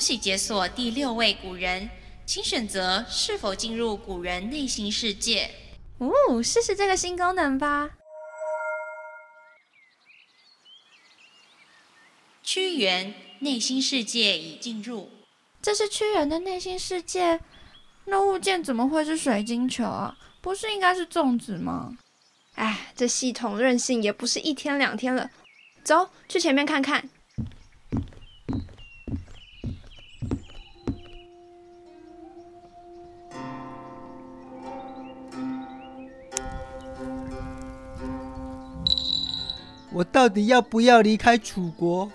恭喜解锁第六位古人，请选择是否进入古人内心世界。哦，试试这个新功能吧。屈原内心世界已进入。这是屈原的内心世界，那物件怎么会是水晶球啊？不是应该是粽子吗？哎，这系统任性也不是一天两天了。走去前面看看。我到底要不要离开楚国？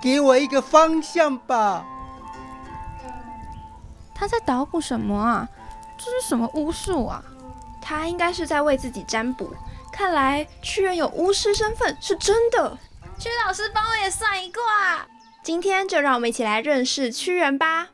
给我一个方向吧！他在捣鼓什么啊？这是什么巫术啊？他应该是在为自己占卜。看来屈原有巫师身份是真的。屈老师帮我也算一卦。今天就让我们一起来认识屈原吧。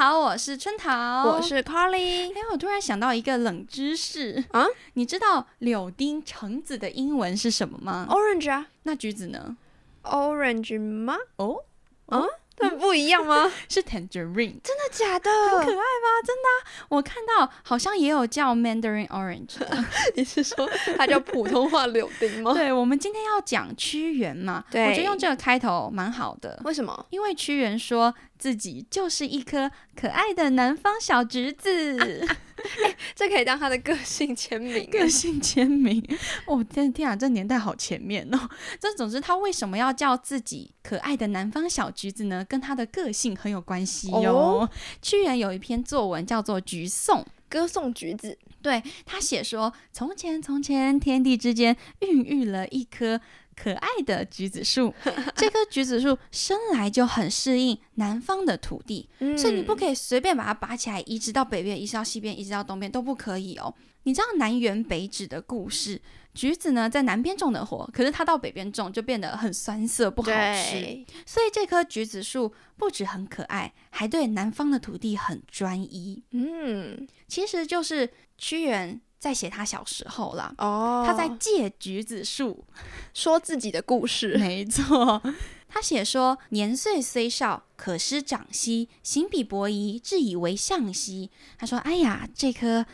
好，我是春桃，我是 Carly。哎，我突然想到一个冷知识啊，你知道柳丁橙子的英文是什么吗？Orange 啊。那橘子呢？Orange 吗？哦，啊。很不一样吗？是 tangerine，真的假的？很可爱吗？真的，我看到好像也有叫 mandarin orange。你是说它叫普通话柳丁吗？对，我们今天要讲屈原嘛，对，我觉得用这个开头蛮好的。为什么？因为屈原说自己就是一颗可爱的南方小橘子。哎，这可以当他的个性签名。个性签名，哦，天天啊，这年代好前面哦。这总之，他为什么要叫自己可爱的南方小橘子呢？跟他的个性很有关系哟。屈原有一篇作文叫做《橘颂》，歌颂橘子。对他写说：从前从前，天地之间孕育了一颗。可爱的橘子树，这棵橘子树生来就很适应南方的土地，所以你不可以随便把它拔起来移植到北边，移植到西边，移植到东边都不可以哦。你知道南辕北辙的故事？橘子呢在南边种的活，可是它到北边种就变得很酸涩不好吃。所以这棵橘子树不止很可爱，还对南方的土地很专一。嗯，其实就是屈原。在写他小时候了，哦，他在借橘子树说自己的故事。没错，他写说：“年岁虽少，可师长兮；行比伯夷，自以为象兮。”他说：“哎呀，这棵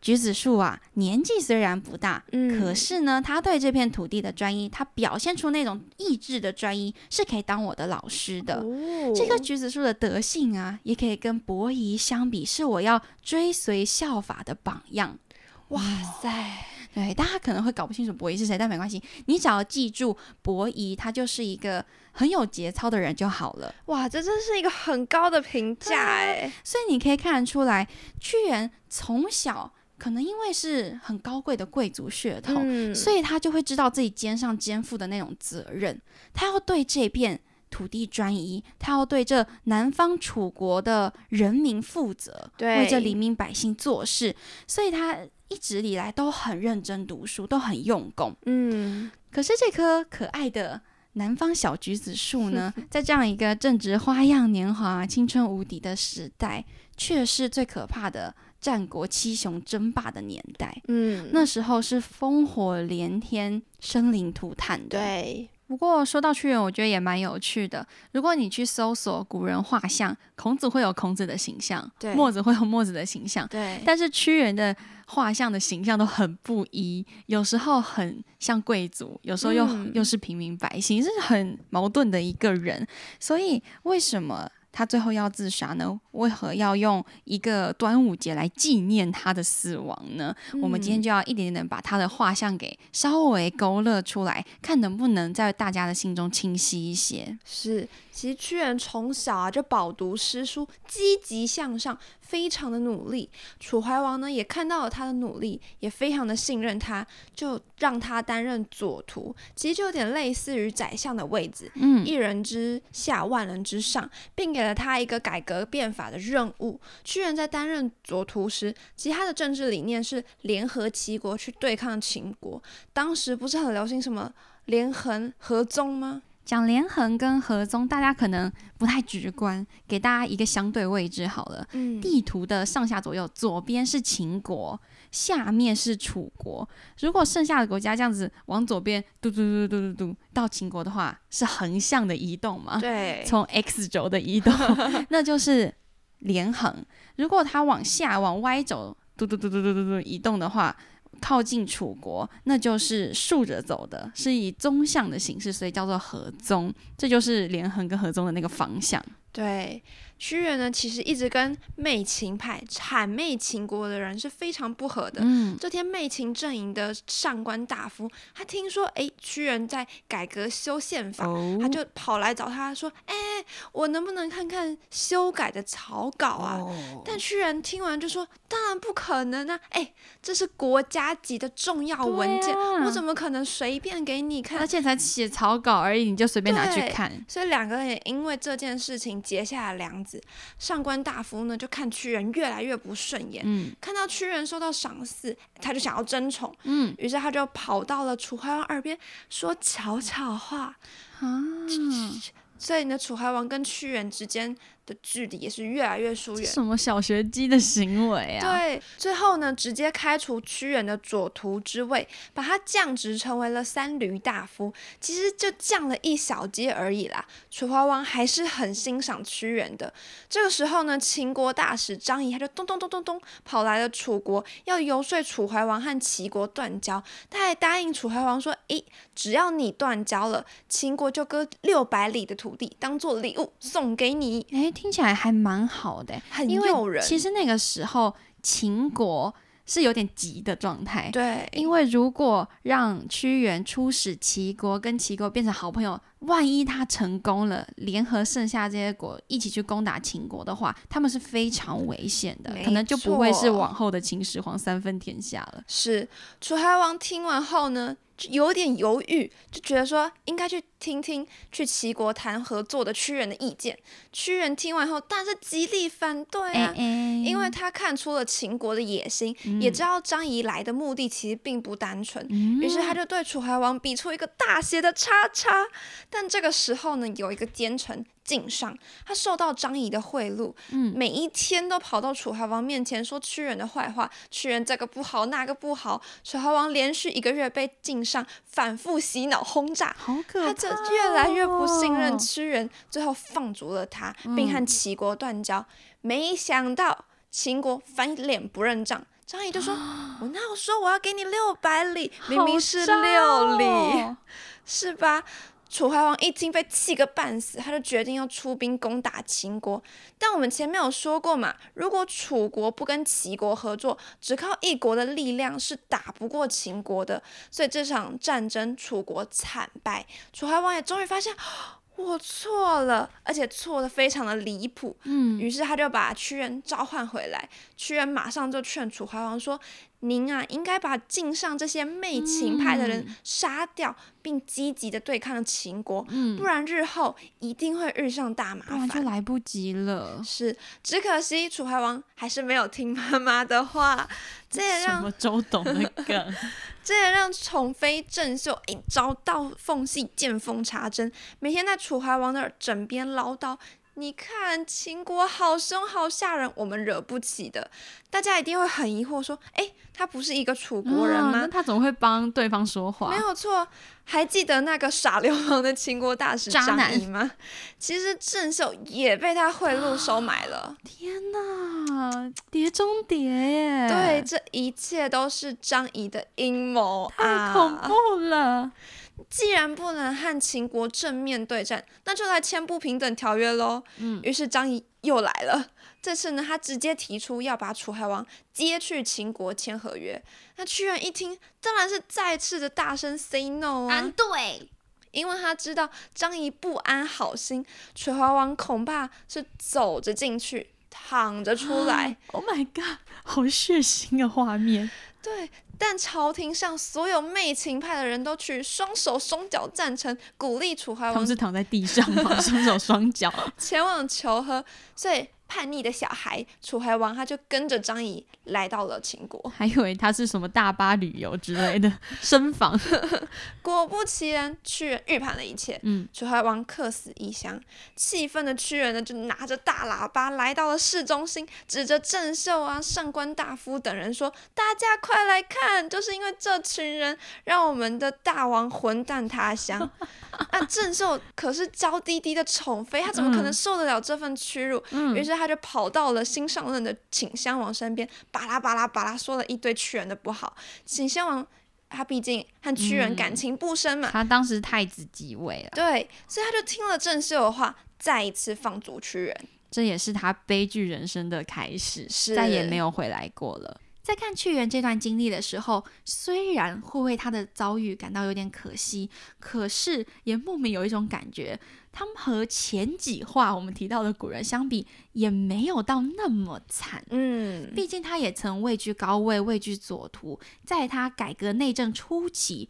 橘子树啊，年纪虽然不大，嗯，可是呢，他对这片土地的专一，他表现出那种意志的专一，是可以当我的老师的。这棵橘子树的德性啊，也可以跟伯夷相比，是我要追随效法的榜样。”哇塞，对，大家可能会搞不清楚伯夷是谁，但没关系，你只要记住伯夷，他就是一个很有节操的人就好了。哇，这真是一个很高的评价哎！所以你可以看得出来，屈原从小可能因为是很高贵的贵族血统，所以他就会知道自己肩上肩负的那种责任，他要对这片土地专一，他要对这南方楚国的人民负责，为这黎民百姓做事，所以他。一直以来都很认真读书，都很用功。嗯，可是这棵可爱的南方小橘子树呢，在这样一个正值花样年华、青春无敌的时代，却是最可怕的战国七雄争霸的年代。嗯，那时候是烽火连天、生灵涂炭的。对。不过说到屈原，我觉得也蛮有趣的。如果你去搜索古人画像，孔子会有孔子的形象，对，墨子会有墨子的形象，对。但是屈原的画像的形象都很不一，有时候很像贵族，有时候又又是平民百姓，是很矛盾的一个人。所以为什么？他最后要自杀呢？为何要用一个端午节来纪念他的死亡呢？我们今天就要一点点的把他的画像给稍微勾勒出来，看能不能在大家的心中清晰一些。是。其实屈原从小啊就饱读诗书，积极向上，非常的努力。楚怀王呢也看到了他的努力，也非常的信任他，就让他担任左徒。其实就有点类似于宰相的位置，嗯，一人之下，万人之上，并给了他一个改革变法的任务。屈原在担任左徒时，其实他的政治理念是联合齐国去对抗秦国。当时不是很流行什么连横合纵吗？讲连横跟合宗，大家可能不太直观，给大家一个相对位置好了。嗯，地图的上下左右，左边是秦国，下面是楚国。如果剩下的国家这样子往左边嘟嘟嘟嘟嘟嘟到秦国的话，是横向的移动嘛？对，从 x 轴的移动，那就是连横。如果它往下往 y 轴嘟嘟嘟嘟嘟嘟嘟移动的话，靠近楚国，那就是竖着走的，是以纵向的形式，所以叫做合纵。这就是连横跟合纵的那个方向。对，屈原呢，其实一直跟媚秦派谄媚秦国的人是非常不合的。嗯，这天，媚秦阵营的上官大夫，他听说，哎，屈原在改革修宪法，哦他就跑来找他说，哎，我能不能看看修改的草稿啊？哦但屈原听完就说：“当然不可能啊！哎，这是国家级的重要文件，啊我怎么可能随便给你看而？”且才写草稿而已，你就随便拿去看。所以两个人也因为这件事情结下了梁子。上官大夫呢，就看屈原越来越不顺眼，嗯看到屈原受到赏赐，他就想要争宠，嗯于是他就跑到了楚怀王耳边说悄悄话。啊，在你的，楚怀王跟屈原之间的距离也是越来越疏远。什么小学鸡的行为啊？对，最后呢，直接开除屈原的左徒之位，把他降职成为了三闾大夫。其实就降了一小阶而已啦。楚怀王还是很欣赏屈原的。这个时候呢，秦国大使张仪他就咚咚咚咚咚跑来了楚国，要游说楚怀王和齐国断交。他还答应楚怀王说：“诶，只要你断交了，秦国就割六百里的土地当做礼物送给你。哎，听起来还蛮好的，”很因为诱人。其实那个时候秦国是有点急的状态，对，因为如果让屈原出使齐国，跟齐国变成好朋友，万一他成功了，联合剩下这些国一起去攻打秦国的话，他们是非常危险的，可能就不会是往后的秦始皇三分天下了。是楚怀王听完后呢，就有点犹豫，就觉得说应该去听听去齐国谈合作的屈原的意见。屈原听完后，当然是极力反对啊。哎哎，因为他看出了秦国的野心，也知道张仪来的目的其实并不单纯，嗯于是他就对楚怀王比出一个大写的叉叉。但这个时候呢，有一个奸臣敬上，他受到张仪的贿赂，嗯每一天都跑到楚怀王面前说屈原的坏话，屈原这个不好那个不好。楚怀王连续一个月被敬上反复洗脑轰炸，好可怕、他就越来越不信任屈原，最后放逐了他，并和齐国断交。没想到秦国翻脸不认账，张仪就说：“我那我说我要给你六百里，明明是六里，哦是吧？”楚怀王一听被气个半死，他就决定要出兵攻打秦国。但我们前面有说过嘛，如果楚国不跟齐国合作，只靠一国的力量是打不过秦国的。所以这场战争，楚国惨败。楚怀王也终于发现，我错了，而且错的非常的离谱。嗯，于是他就把屈原召唤回来，屈原马上就劝楚怀王说：“您啊，应该把晋上这些媚秦派的人杀掉，并积极的对抗秦国，嗯不然日后一定会遇上大麻不然就。”来不及了。是，只可惜楚怀王还是没有听妈妈的话，这也让什么周董的梗？这也让宠妃郑秀哎找到缝隙见缝插针，每天在楚怀王的枕边唠叨。你看秦国好凶好吓人，我们惹不起的。大家一定会很疑惑说：“哎，他不是一个楚国人啊吗？”那他怎么会帮对方说话？没有错，还记得那个耍流氓的秦国大使张仪吗？其实郑袖也被他贿赂收买了。天哪，碟中谍耶！对，，这一切都是张仪的阴谋太啊！恐怖了。既然不能和秦国正面对战，那就来签不平等条约喽。嗯于是张仪又来了。这次呢，他直接提出要把楚怀王接去秦国签合约。那屈原一听，当然是再次的大声 say no 啊，对，因为他知道张仪不安好心，楚怀王恐怕是走着进去，躺着出来。Oh my god，好血腥的画面。对，但朝廷上所有媚情派的人都去双手双脚赞成，鼓励楚怀王他们是躺在地上吗？双手双脚。前往求和，所以叛逆的小孩楚怀王，他就跟着张仪来到了秦国。还以为他是什么大巴旅游之类的 身访。果不其然，屈原预判了一切。嗯，楚怀王客死异乡，气愤的屈原呢，就拿着大喇叭来到了市中心，指着郑袖啊、上官大夫等人说：“大家快来看，就是因为这群人，让我们的大王魂断他乡。”那郑袖可是娇滴滴的宠妃，她怎么可能受得了这份屈辱？嗯于是他就跑到了新上任的景襄王身边，巴拉巴拉巴拉说了一堆屈原的不好。景襄王他毕竟和屈原感情不深嘛，他当时太子即位了，对，所以他就听了郑袖的话，再一次放逐屈原。这也是他悲剧人生的开始，是再也没有回来过了。在看屈原这段经历的时候，虽然会为他的遭遇感到有点可惜，可是也莫名有一种感觉，他们和前几话我们提到的古人相比，也没有到那么惨。嗯，毕竟他也曾位居高位，位居左徒，在他改革内政初期，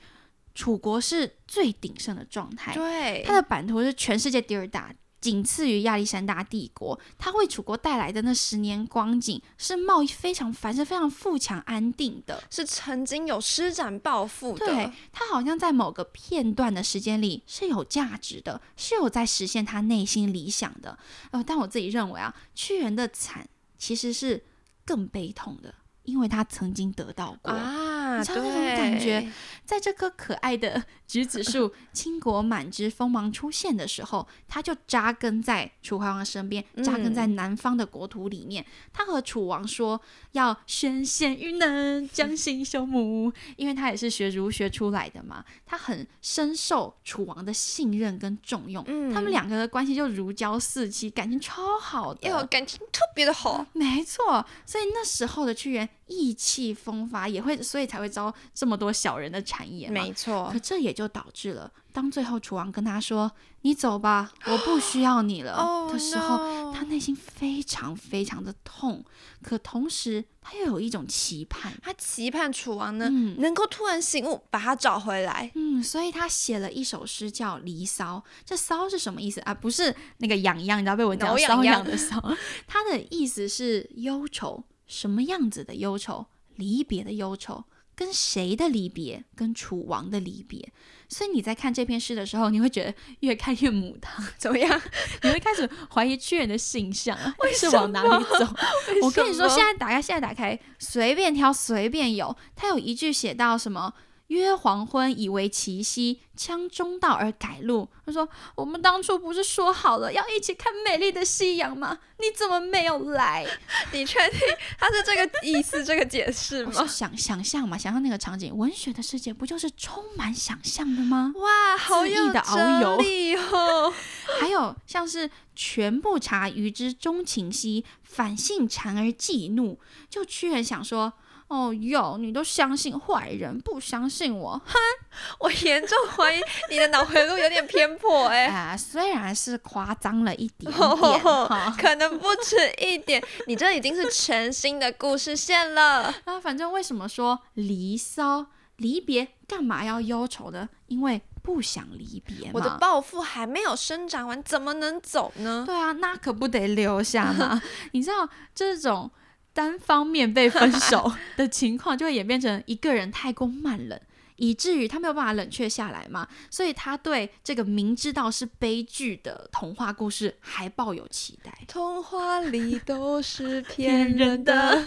楚国是最鼎盛的状态。对，它的版图是全世界第二大，仅次于亚历山大帝国。他为楚国带来的那十年光景，是贸易非常繁盛、非常富强、安定的。是曾经有施展抱负的。对，它好像在某个片段的时间里是有价值的，是有在实现他内心理想的。呃，但我自己认为啊，屈原的惨其实是更悲痛的，因为他曾经得到过。啊，你知道那种，感觉在这棵可爱的 橘子树 倾国满枝锋芒出现的时候，它就扎根在楚怀王身边，扎根在南方的国土里面。他和楚王说要宣献于能，将心修母，因为他也是学儒学出来的嘛，他很深受楚王的信任跟重用。嗯他们两个的关系就如胶似漆，感情超好的。哟感情特别的好。没错，所以那时候的屈原意气风发，也会所以才会遭这么多小人的谗言没。错可这也就导致了，当最后楚王跟他说“你走吧，我不需要你了 ”哦的时候他内心非常非常的痛，可同时他又有一种期盼。他期盼楚王呢、嗯能够突然醒悟，把他找回来。嗯，所以他写了一首诗叫《离骚》。这“骚”是什么意思啊？不是那个痒痒，你知道被我讲挠痒瘙痒痒的瘙。它的意思是忧愁，什么样子的忧愁？离别的忧愁。跟谁的离别？跟楚王的离别。所以你在看这篇诗的时候，你会觉得越看越母汤，怎么样？你会开始怀疑屈原的形象啊，是往哪里走？我跟你说，现在在打开，现在打开，随便挑，随便有。他有一句写到什么？约黄昏以为其夕，羌中道而改路。他说：“我们当初不是说好了要一起看美丽的夕阳吗？你怎么没有来 你确定他是这个意思、这个解释？”吗？是想想象嘛，想象那个场景，文学的世界不就是充满想象的吗？哇，好有的遨游哲理哦！还有像是全不察于之钟情兮，反性谗而忌怒。就屈原想说。哦哟，你都相信坏人，不相信我。哼 我严重怀疑你的脑回路有点偏颇 哎、啊，虽然是夸张了一点点哈，可能不止一点，你这已经是全新的故事线了。那，反正为什么说离骚离别干嘛要忧愁呢？因为不想离别嘛。我的抱负还没有生长完，怎么能走呢？对啊，那可不得留下吗。你知道这种单方面被分手的情况，就会演变成一个人太过慢冷。以至于他没有办法冷却下来嘛，所以他对这个明知道是悲剧的童话故事还抱有期待。童话里都是骗 骗人人的的。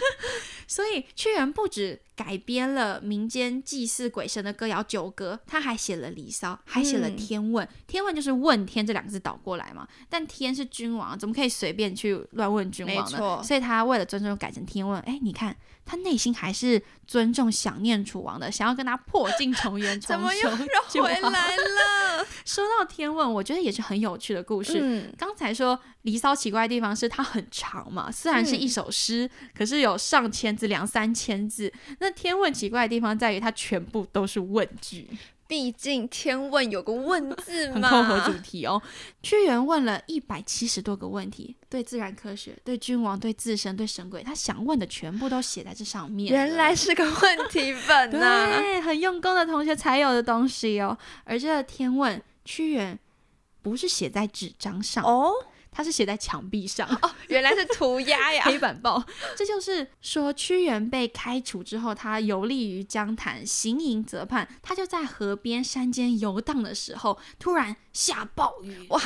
所以屈原不止改编了民间祭祀鬼神的歌谣《九歌》，他还写了《离骚》，还写了《嗯天问》。天问就是问天这两个字倒过来嘛，但天是君王，怎么可以随便去乱问君王呢？所以他为了尊重改成天问。哎，你看他内心还是尊重、想念楚王的，想要跟他破镜重圆，怎么又重修绕回来了？说到天问，我觉得也是很有趣的故事。嗯，刚才说《离骚》奇怪的地方是它很长嘛，虽然是一首诗，可是有上千字、两三千字。那天问奇怪的地方在于它全部都是问句，毕竟天问有个问字嘛很嘛，扣合主题哦。屈原问了一百七十多个问题，对自然科学、对君王、对自身、对神鬼，他想问的全部都写在这上面。原来是个问题本呐、对，很用功的同学才有的东西哦。而这个天问，屈原不是写在纸张上，哦，它是写在墙壁上。哦，原来是涂鸦呀！黑板报，这就是说屈原被开除之后，他游历于江潭，行营泽畔，他就在河边、山间游荡的时候，突然下暴雨，哇，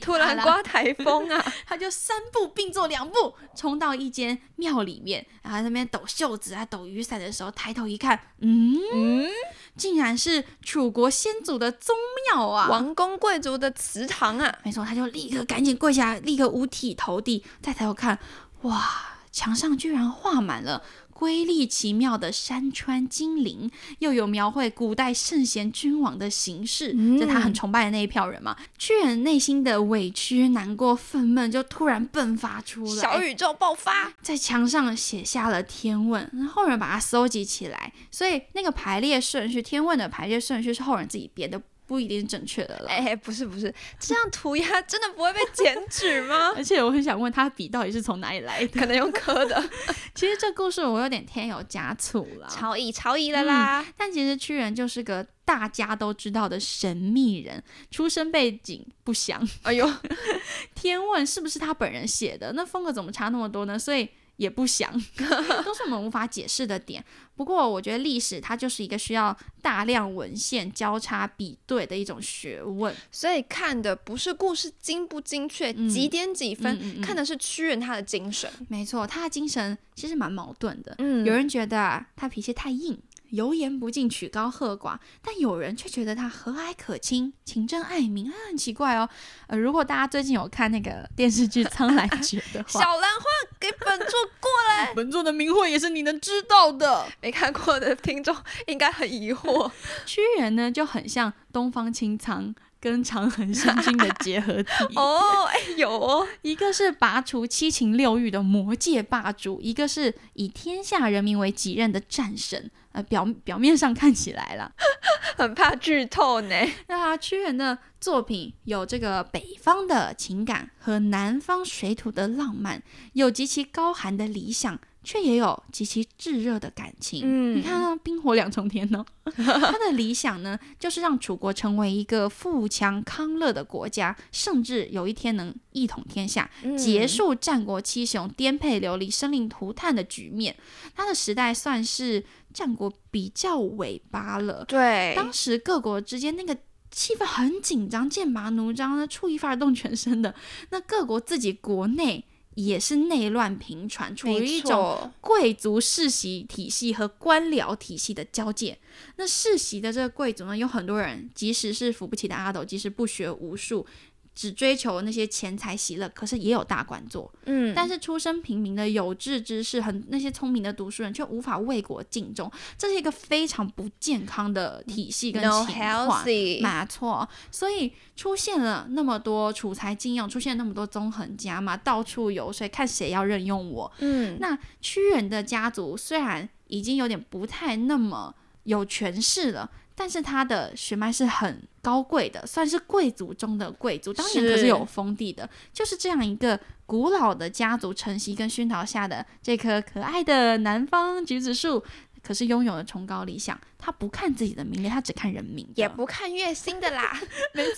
突然刮台风啊！他就三步并作两步，冲到一间庙里面，然后那边抖袖子啊、抖雨伞的时候，抬头一看，嗯嗯，竟然是楚国先祖的宗庙啊，王公贵族的祠堂啊！没错，他就立刻赶紧跪下，立刻五体投地，再抬头看，哇，墙上居然画满了。瑰丽奇妙的山川精灵，又有描绘古代圣贤君王的形式，就他很崇拜的那一票人嘛。屈原内心的委屈、难过、愤懑就突然迸发出来，小宇宙爆发，在墙上写下了《天问》，后人把它搜集起来，所以那个排列顺序，《天问》的排列顺序是后人自己编的。不一定是正确的了。哎，不是不是，这样涂鸦真的不会被剪纸吗？而且我很想问他笔到底是从哪里来的？可能用刻的。其实这故事我有点添油加醋了，超意超意了啦。但其实屈原就是个大家都知道的神秘人，出身背景不详。哎呦，天问是不是他本人写的？那风格怎么差那么多呢？所以。也不想，都是我们无法解释的点。不过，我觉得历史它就是一个需要大量文献交叉比对的一种学问。所以看的不是故事精不精确，几点几分，看的是屈原他的精神。没错，他的精神其实蛮矛盾的。嗯，有人觉得他脾气太硬。油盐不进，曲高和寡，但有人却觉得他和蔼可亲，情真爱民，很奇怪哦。呃，如果大家最近有看那个电视剧《苍兰诀》的话，小兰花给本座过来，本座的名讳也是你能知道的。没看过的听众应该很疑惑，屈原呢就很像东方青苍。跟长恒星君的结合体 哦，哎有哦，一个是拔除七情六欲的魔界霸主，一个是以天下人民为己任的战神。呃，表表面上看起来了，很怕剧透呢。那屈原的作品有这个北方的情感和南方水土的浪漫，有极其高寒的理想。却也有极其炙热的感情。嗯，你看，冰火两重天呢。他的理想呢，就是让楚国成为一个富强康乐的国家，甚至有一天能一统天下，结束战国七雄颠沛流离、生灵涂炭的局面。他的时代算是战国比较尾巴了。对，当时各国之间那个气氛很紧张，剑拔弩张的，出一发而动全身的。那各国自己国内。也是内乱频传，处于一种贵族世袭体系和官僚体系的交界。那世袭的这个贵族呢，有很多人，即使是扶不起的阿斗，即使不学无术。只追求那些钱财喜乐，可是也有大官做。嗯，但是出身平民的有志之士，很那些聪明的读书人，却无法为国尽忠，这是一个非常不健康的体系跟情况。没错，所以出现了那么多储才精用，出现那么多纵横家嘛，到处游说，看谁要任用我。嗯，那屈原的家族虽然已经有点不太那么有权势了。但是他的血脉是很高贵的，算是贵族中的贵族，当年可是有封地的。就是这样一个古老的家族承袭跟熏陶下的这棵可爱的南方橘子树。可是拥有了崇高理想，他不看自己的名利，他只看人民，也不看月薪的啦。没错，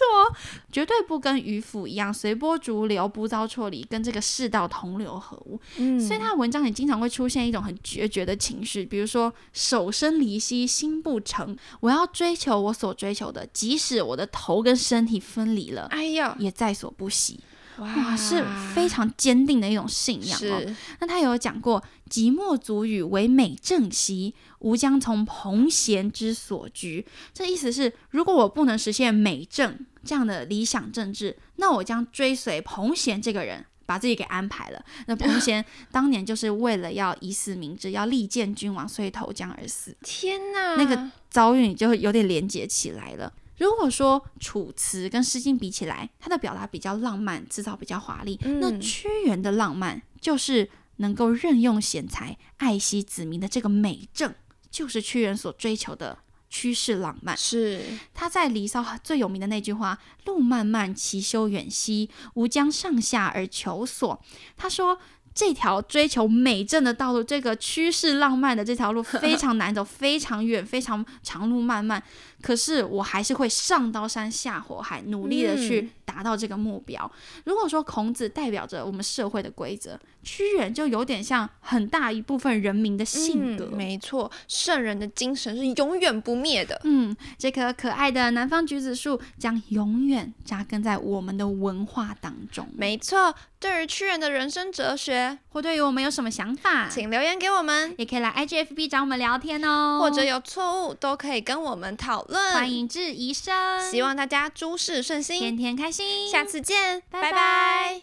绝对不跟渔夫一样随波逐流、不遭错离，跟这个世道同流合污。嗯，所以他的文章里经常会出现一种很决绝的情绪，比如说手生离析，心不成，我要追求我所追求的，即使我的头跟身体分离了，哎呀，也在所不惜。哇，是非常坚定的一种信仰哦。那他有讲过“即墨足语为美正兮，吾将从彭贤之所居”。这意思是，如果我不能实现美正这样的理想政治，那我将追随彭贤这个人，把自己给安排了。那彭 贤当年就是为了要以死明志，要力荐君王，所以投江而死。天哪，那个遭遇就有点连结起来了。如果说《楚辞》跟《诗经》比起来，它的表达比较浪漫，制造比较华丽，那屈原的浪漫就是能够任用贤才、爱惜子民的这个美正，就是屈原所追求的趋势浪漫。是他在《离骚》最有名的那句话：“路漫漫其修远兮，吾将上下而求索。”他说。这条追求美政的道路，这个趋势浪漫的这条路非常难走，非常远，非常长路漫漫。可是我还是会上刀山下火海，努力的去达。达到这个目标。如果说孔子代表着我们社会的规则，屈原就有点像很大一部分人民的性格。没错，圣人的精神是永远不灭的。嗯，这棵可爱的南方橘子树将永远扎根在我们的文化当中。没错，对于屈原的人生哲学，或对于我们有什么想法，请留言给我们，也可以来 IGFB 找我们聊天哦。或者有错误都可以跟我们讨论，欢迎质疑声。希望大家诸事顺心，天天开心。下次见，拜拜拜。